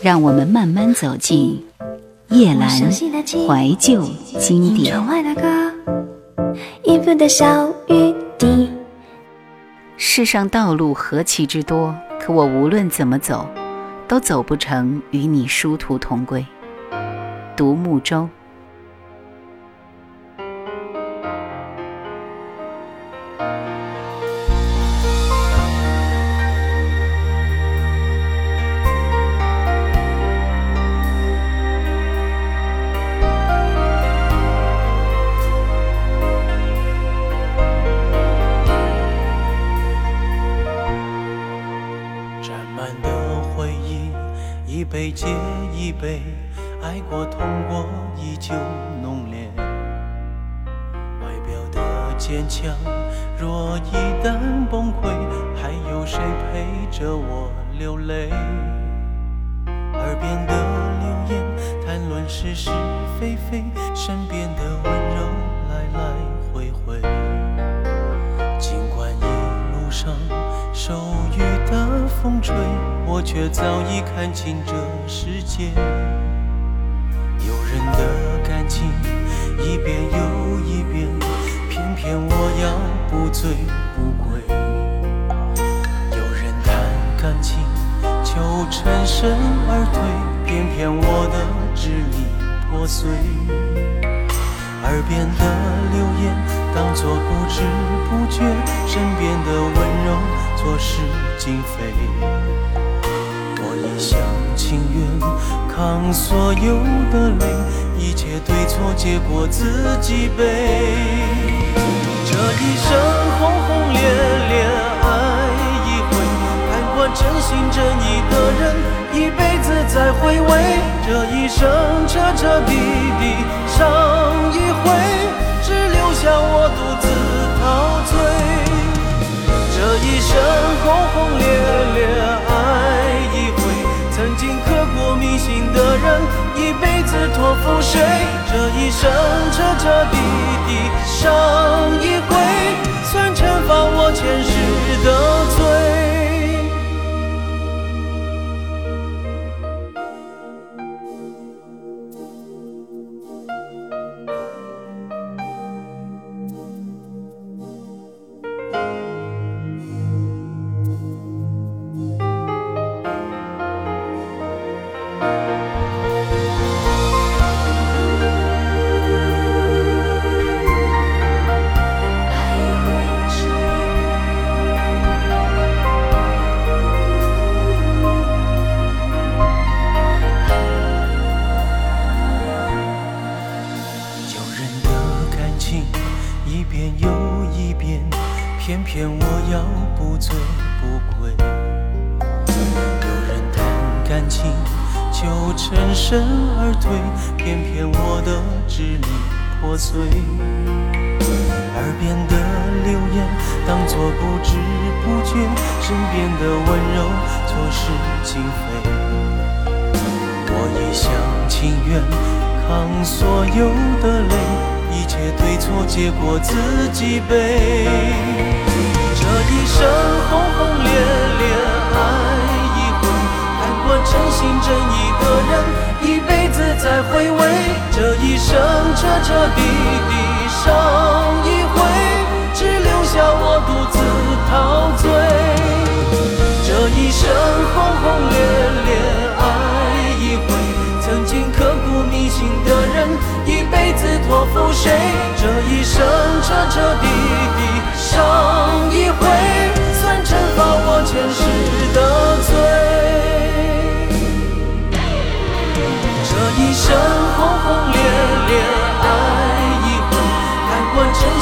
让我们慢慢走进叶阑怀旧经典。世上道路何其之多，可我无论怎么走，都走不成与你殊途同归。独木舟。我依旧浓烈，外表的坚强，若一旦崩溃，还有谁陪着我流泪？耳边的流言谈论是是非非，身边的温柔来来回回。尽管一路上受雨的风吹，我却早已看清这世界。人的感情一遍又一遍，偏偏我要不醉不归。有人谈感情就全身而退，偏偏我的支离破碎。耳边的流言当作不知不觉，身边的温柔错失尽非。我一厢情愿。所有的泪，一切对错，结果自己背。这一生轰轰烈烈爱一回，看过真心真意的人，一辈子在回味。这一生彻彻底底伤一回，只留下我独自陶醉。这一生轰轰烈烈。曾经刻骨铭心的人，一辈子托付谁？这一生彻彻底底伤一回，算惩罚我前世。感情就乘身而退，偏偏我的支离破碎。耳边的流言当作不知不觉，身边的温柔错失情非。我一厢情愿扛所有的累，一切对错结果自己背。这一生轰轰烈烈爱。真心真意的人，一辈子在回味。这一生彻彻底底伤一回，只留下我独自陶醉。这一生轰轰烈烈爱一回，曾经刻骨铭心的人，一辈子托付谁？这一生彻彻底底伤一回。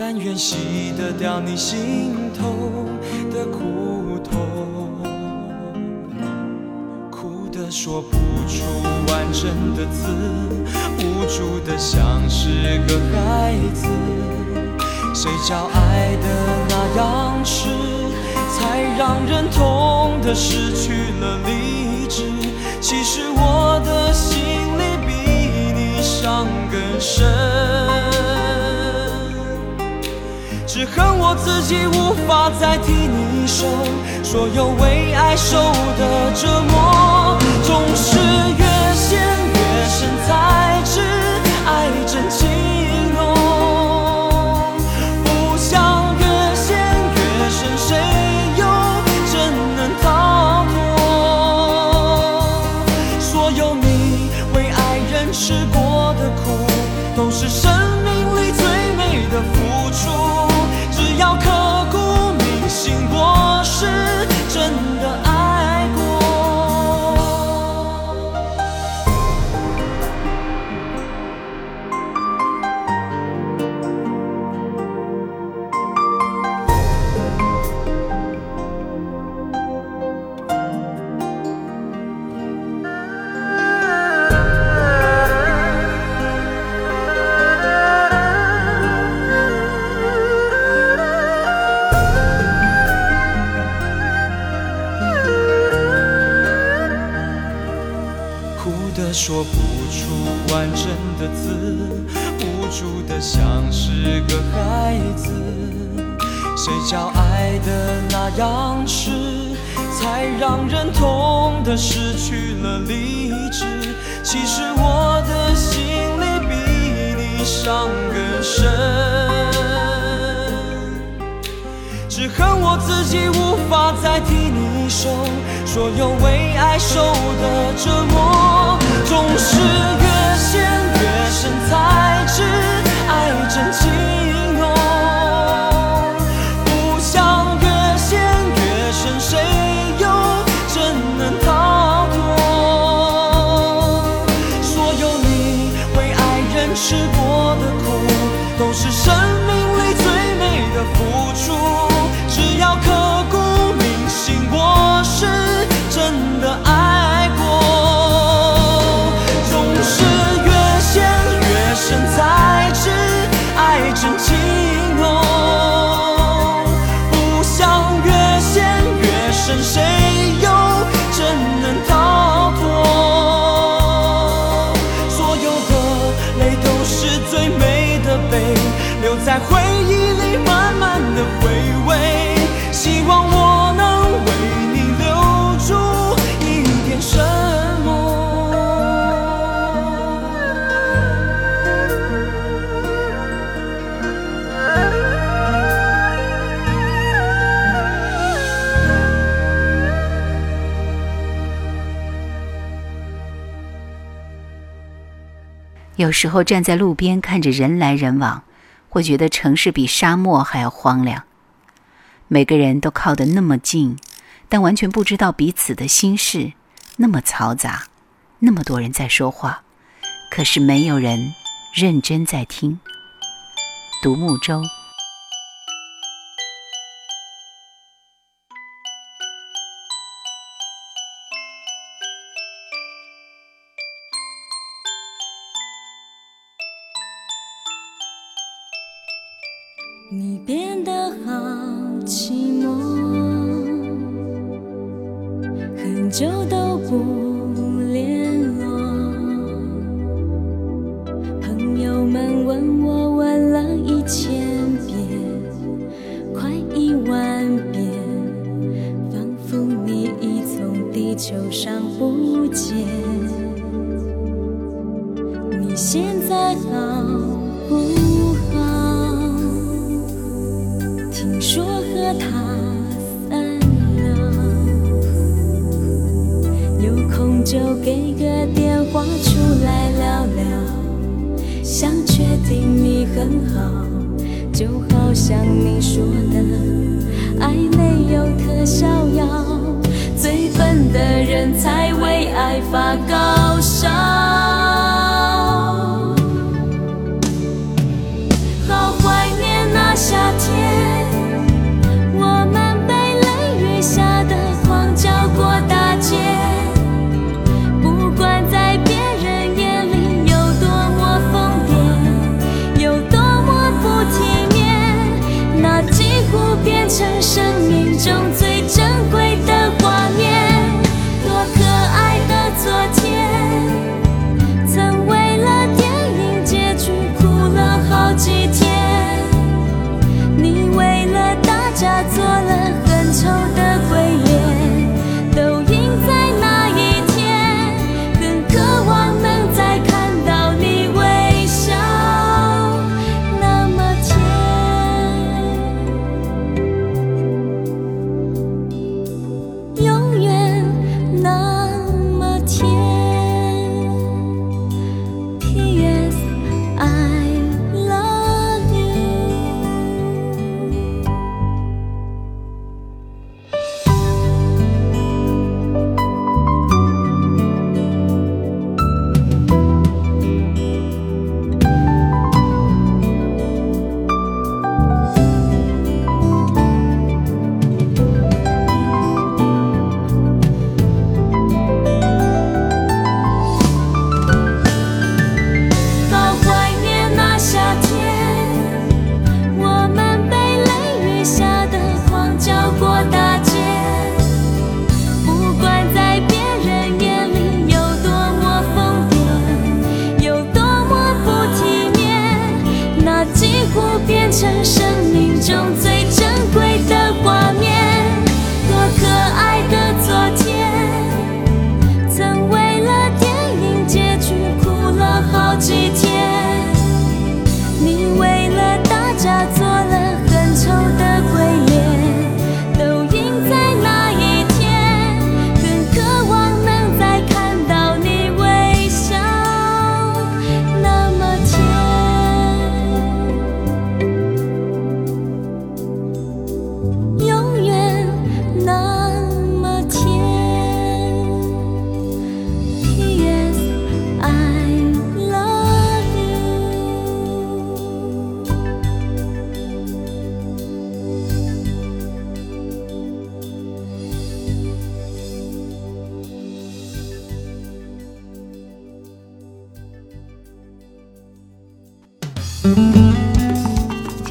但愿洗得掉你心头的苦痛，哭的说不出完整的字，无助的像是个孩子。谁叫爱的那样痴，才让人痛的失去了理智。其实我的心里比你伤更深。只恨我自己无法再替你受所有为爱受的折磨，总是越陷越深，才知爱真。哭的说不出完整的字，无助的像是个孩子。谁叫爱的那样痴，才让人痛的失去了理智。其实我的心里比你伤更深。只恨我自己无法再替你受所有为爱受的折磨，总是越陷越深，才知爱真情浓。不想越陷越深，谁又真能逃脱？所有你为爱人吃过的苦，都是。生。有时候站在路边看着人来人往，会觉得城市比沙漠还要荒凉。每个人都靠得那么近，但完全不知道彼此的心事。那么嘈杂，那么多人在说话，可是没有人认真在听。独木舟。就都不。发高。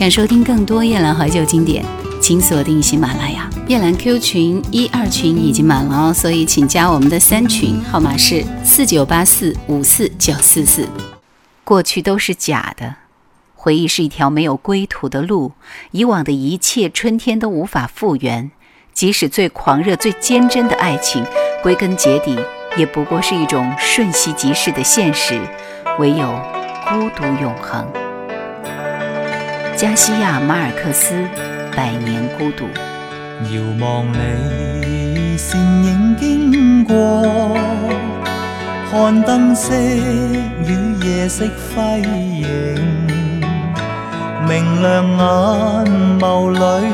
收听更多夜兰怀旧经典，请锁定喜马拉雅夜兰 Q 群一二群已经满了哦，所以请加我们的三群，号码是四九八四五四九四四。过去都是假的，回忆是一条没有归途的路，以往的一切春天都无法复原。即使最狂热、最坚贞的爱情，归根结底也不过是一种瞬息即逝的现实，唯有孤独永恒。加西亚·马尔克斯《百年孤独》。遥望你身影经过，看灯色与夜色辉映，明亮眼眸里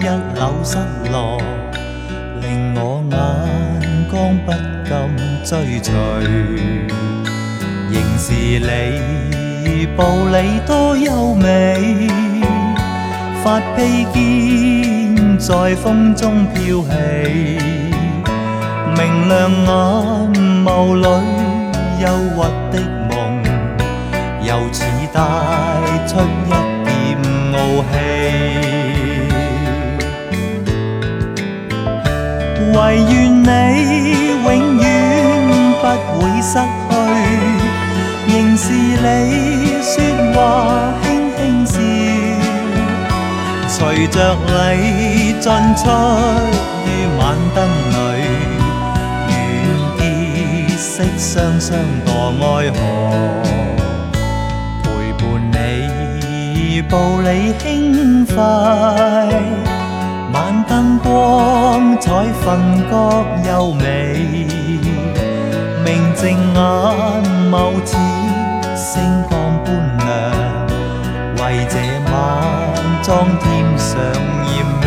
一缕失落，令我眼光不禁追随，仍是你。步履多优美，发披肩在风中飘起，明亮眼眸里忧郁的梦，又似带出一点傲气。唯愿你永远不会失去，仍是你。話輕輕笑，隨着你進出於晚燈裏，願意息雙雙墮愛河，陪伴你步履輕快，晚燈光彩分覺優美，明淨眼眸似星光。装添上艳。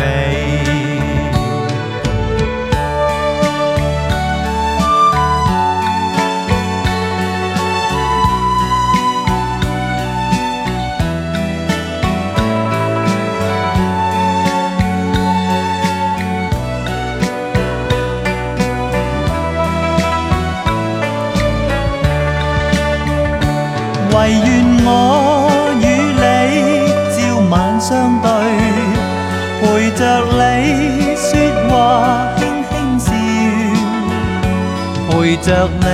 着你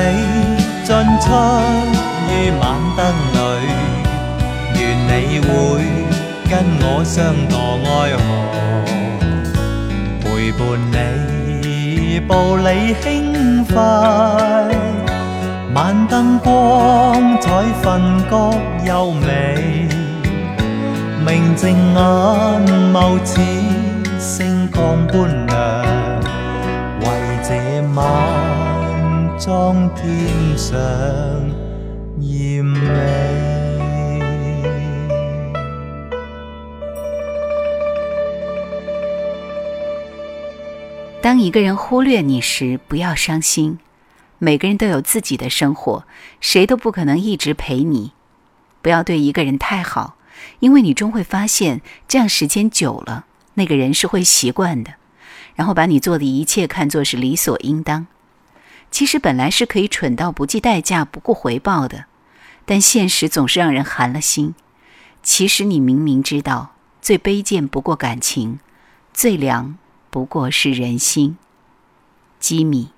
进出于晚灯里，愿你会跟我相度爱河，陪伴你步履轻快，晚灯光彩瞓觉优美，明净眼眸似星光般亮，为这晚。当一个人忽略你时，不要伤心。每个人都有自己的生活，谁都不可能一直陪你。不要对一个人太好，因为你终会发现，这样时间久了，那个人是会习惯的，然后把你做的一切看作是理所应当。其实本来是可以蠢到不计代价、不顾回报的，但现实总是让人寒了心。其实你明明知道，最卑贱不过感情，最凉不过是人心。机米。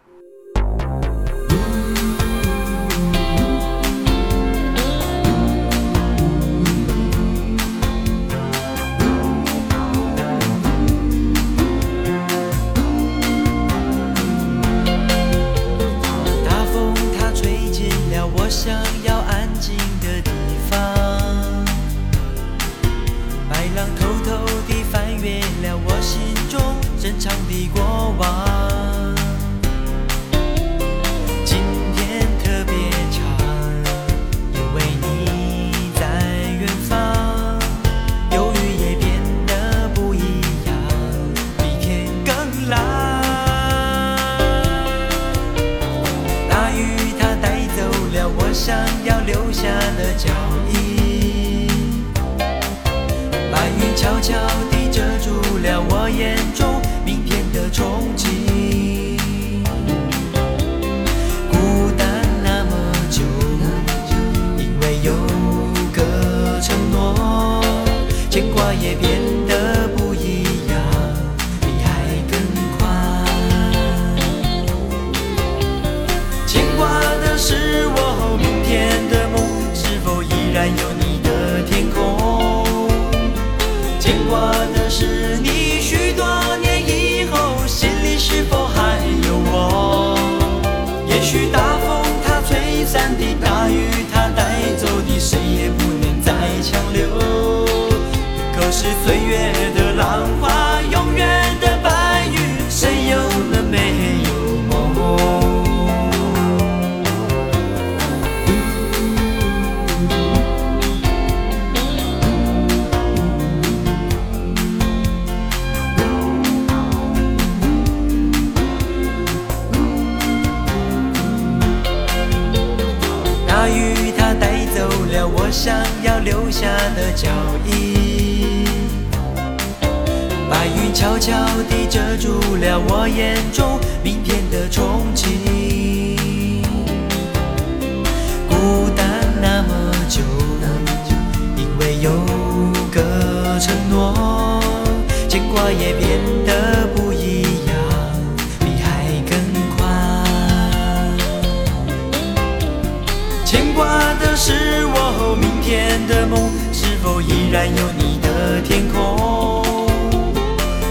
留下的脚印，白云悄悄地遮住了我眼中明天的憧憬。孤单那么久，因为有个承诺，牵挂也变。有你的天空，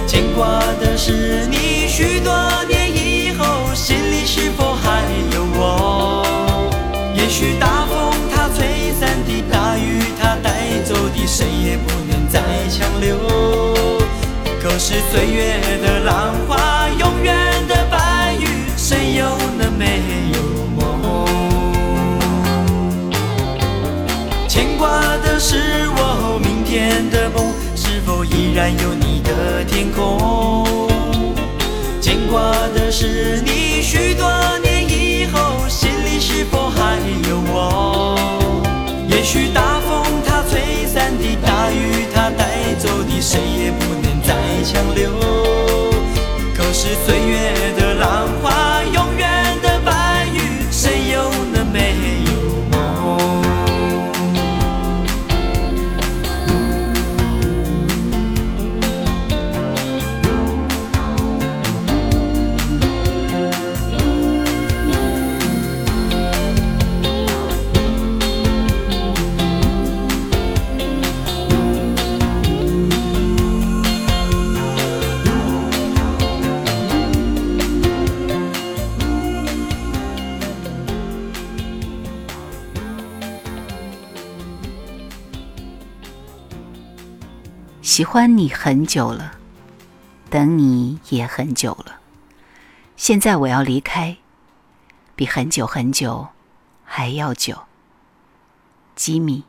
牵挂的是你。许多年以后，心里是否还有我？也许大风它吹散的，大雨它带走的，谁也不能再强留。可是岁月的浪花，永远的白云，谁又能没有梦？牵挂的是我。的梦是否依然有你的天空？牵挂的是你，许多年以后，心里是否还有我？也许大风它吹散的，大雨它带走的，谁也不能再强留。可是岁月的浪花。喜欢你很久了，等你也很久了。现在我要离开，比很久很久还要久，吉米。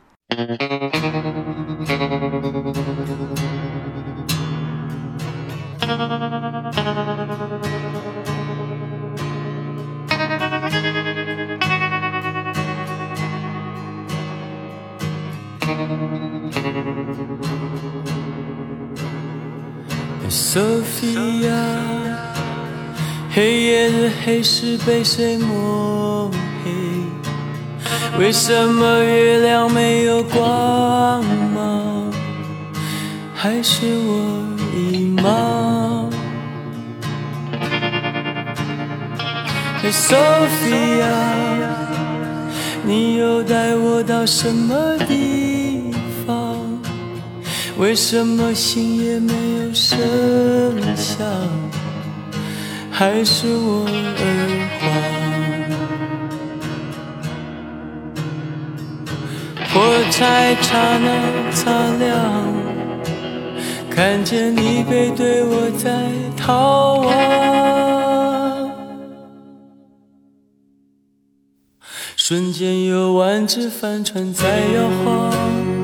Sophia，黑夜的黑是被谁抹黑？为什么月亮没有光芒？还是我迷茫？Sophia，你又带我到什么地方？为什么心也没有声响，还是我耳环？火柴刹那擦亮，看见你背对我在逃亡，瞬间有万只帆船在摇晃。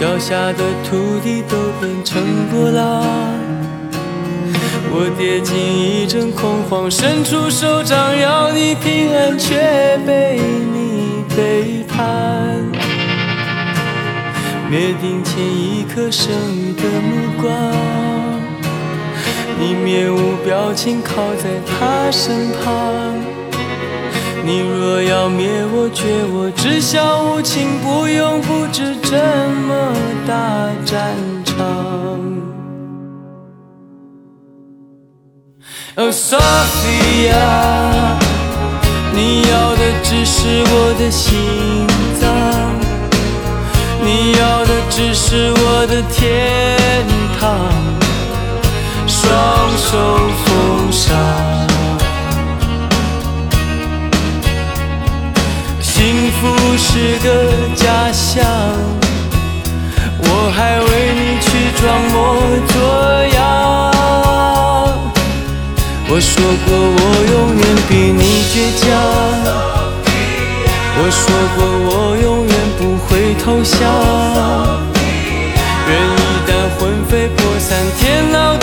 脚下的土地都变成波浪，我跌进一阵恐慌，伸出手掌要你平安，却被你背叛。约定前一刻，剩余的目光，你面无表情靠在他身旁。你若要灭我绝我，只想无情，不用布置这么大战场。Oh Sophia，你要的只是我的心脏，你要的只是我的天堂，双手奉上。是个假象，我还为你去装模作样。我说过我永远比你倔强，我说过我永远不会投降，愿一旦魂飞魄散，天老。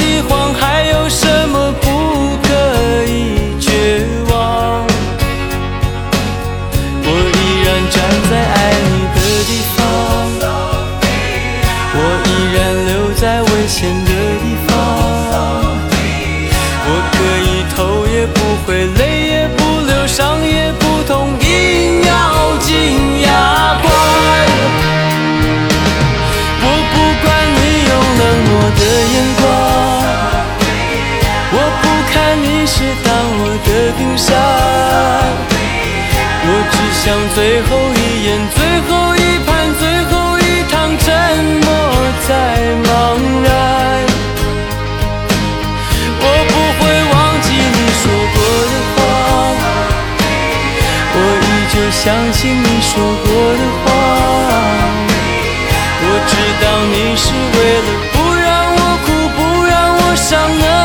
我依然留在危险的地方。我可以头也不回，泪也不流，伤也不痛，硬咬紧牙关。我不管你用冷漠的眼光，我不看你是挡我的冰山，我只想最后一眼，最后。相信你说过的话，我知道你是为了不让我哭，不让我伤。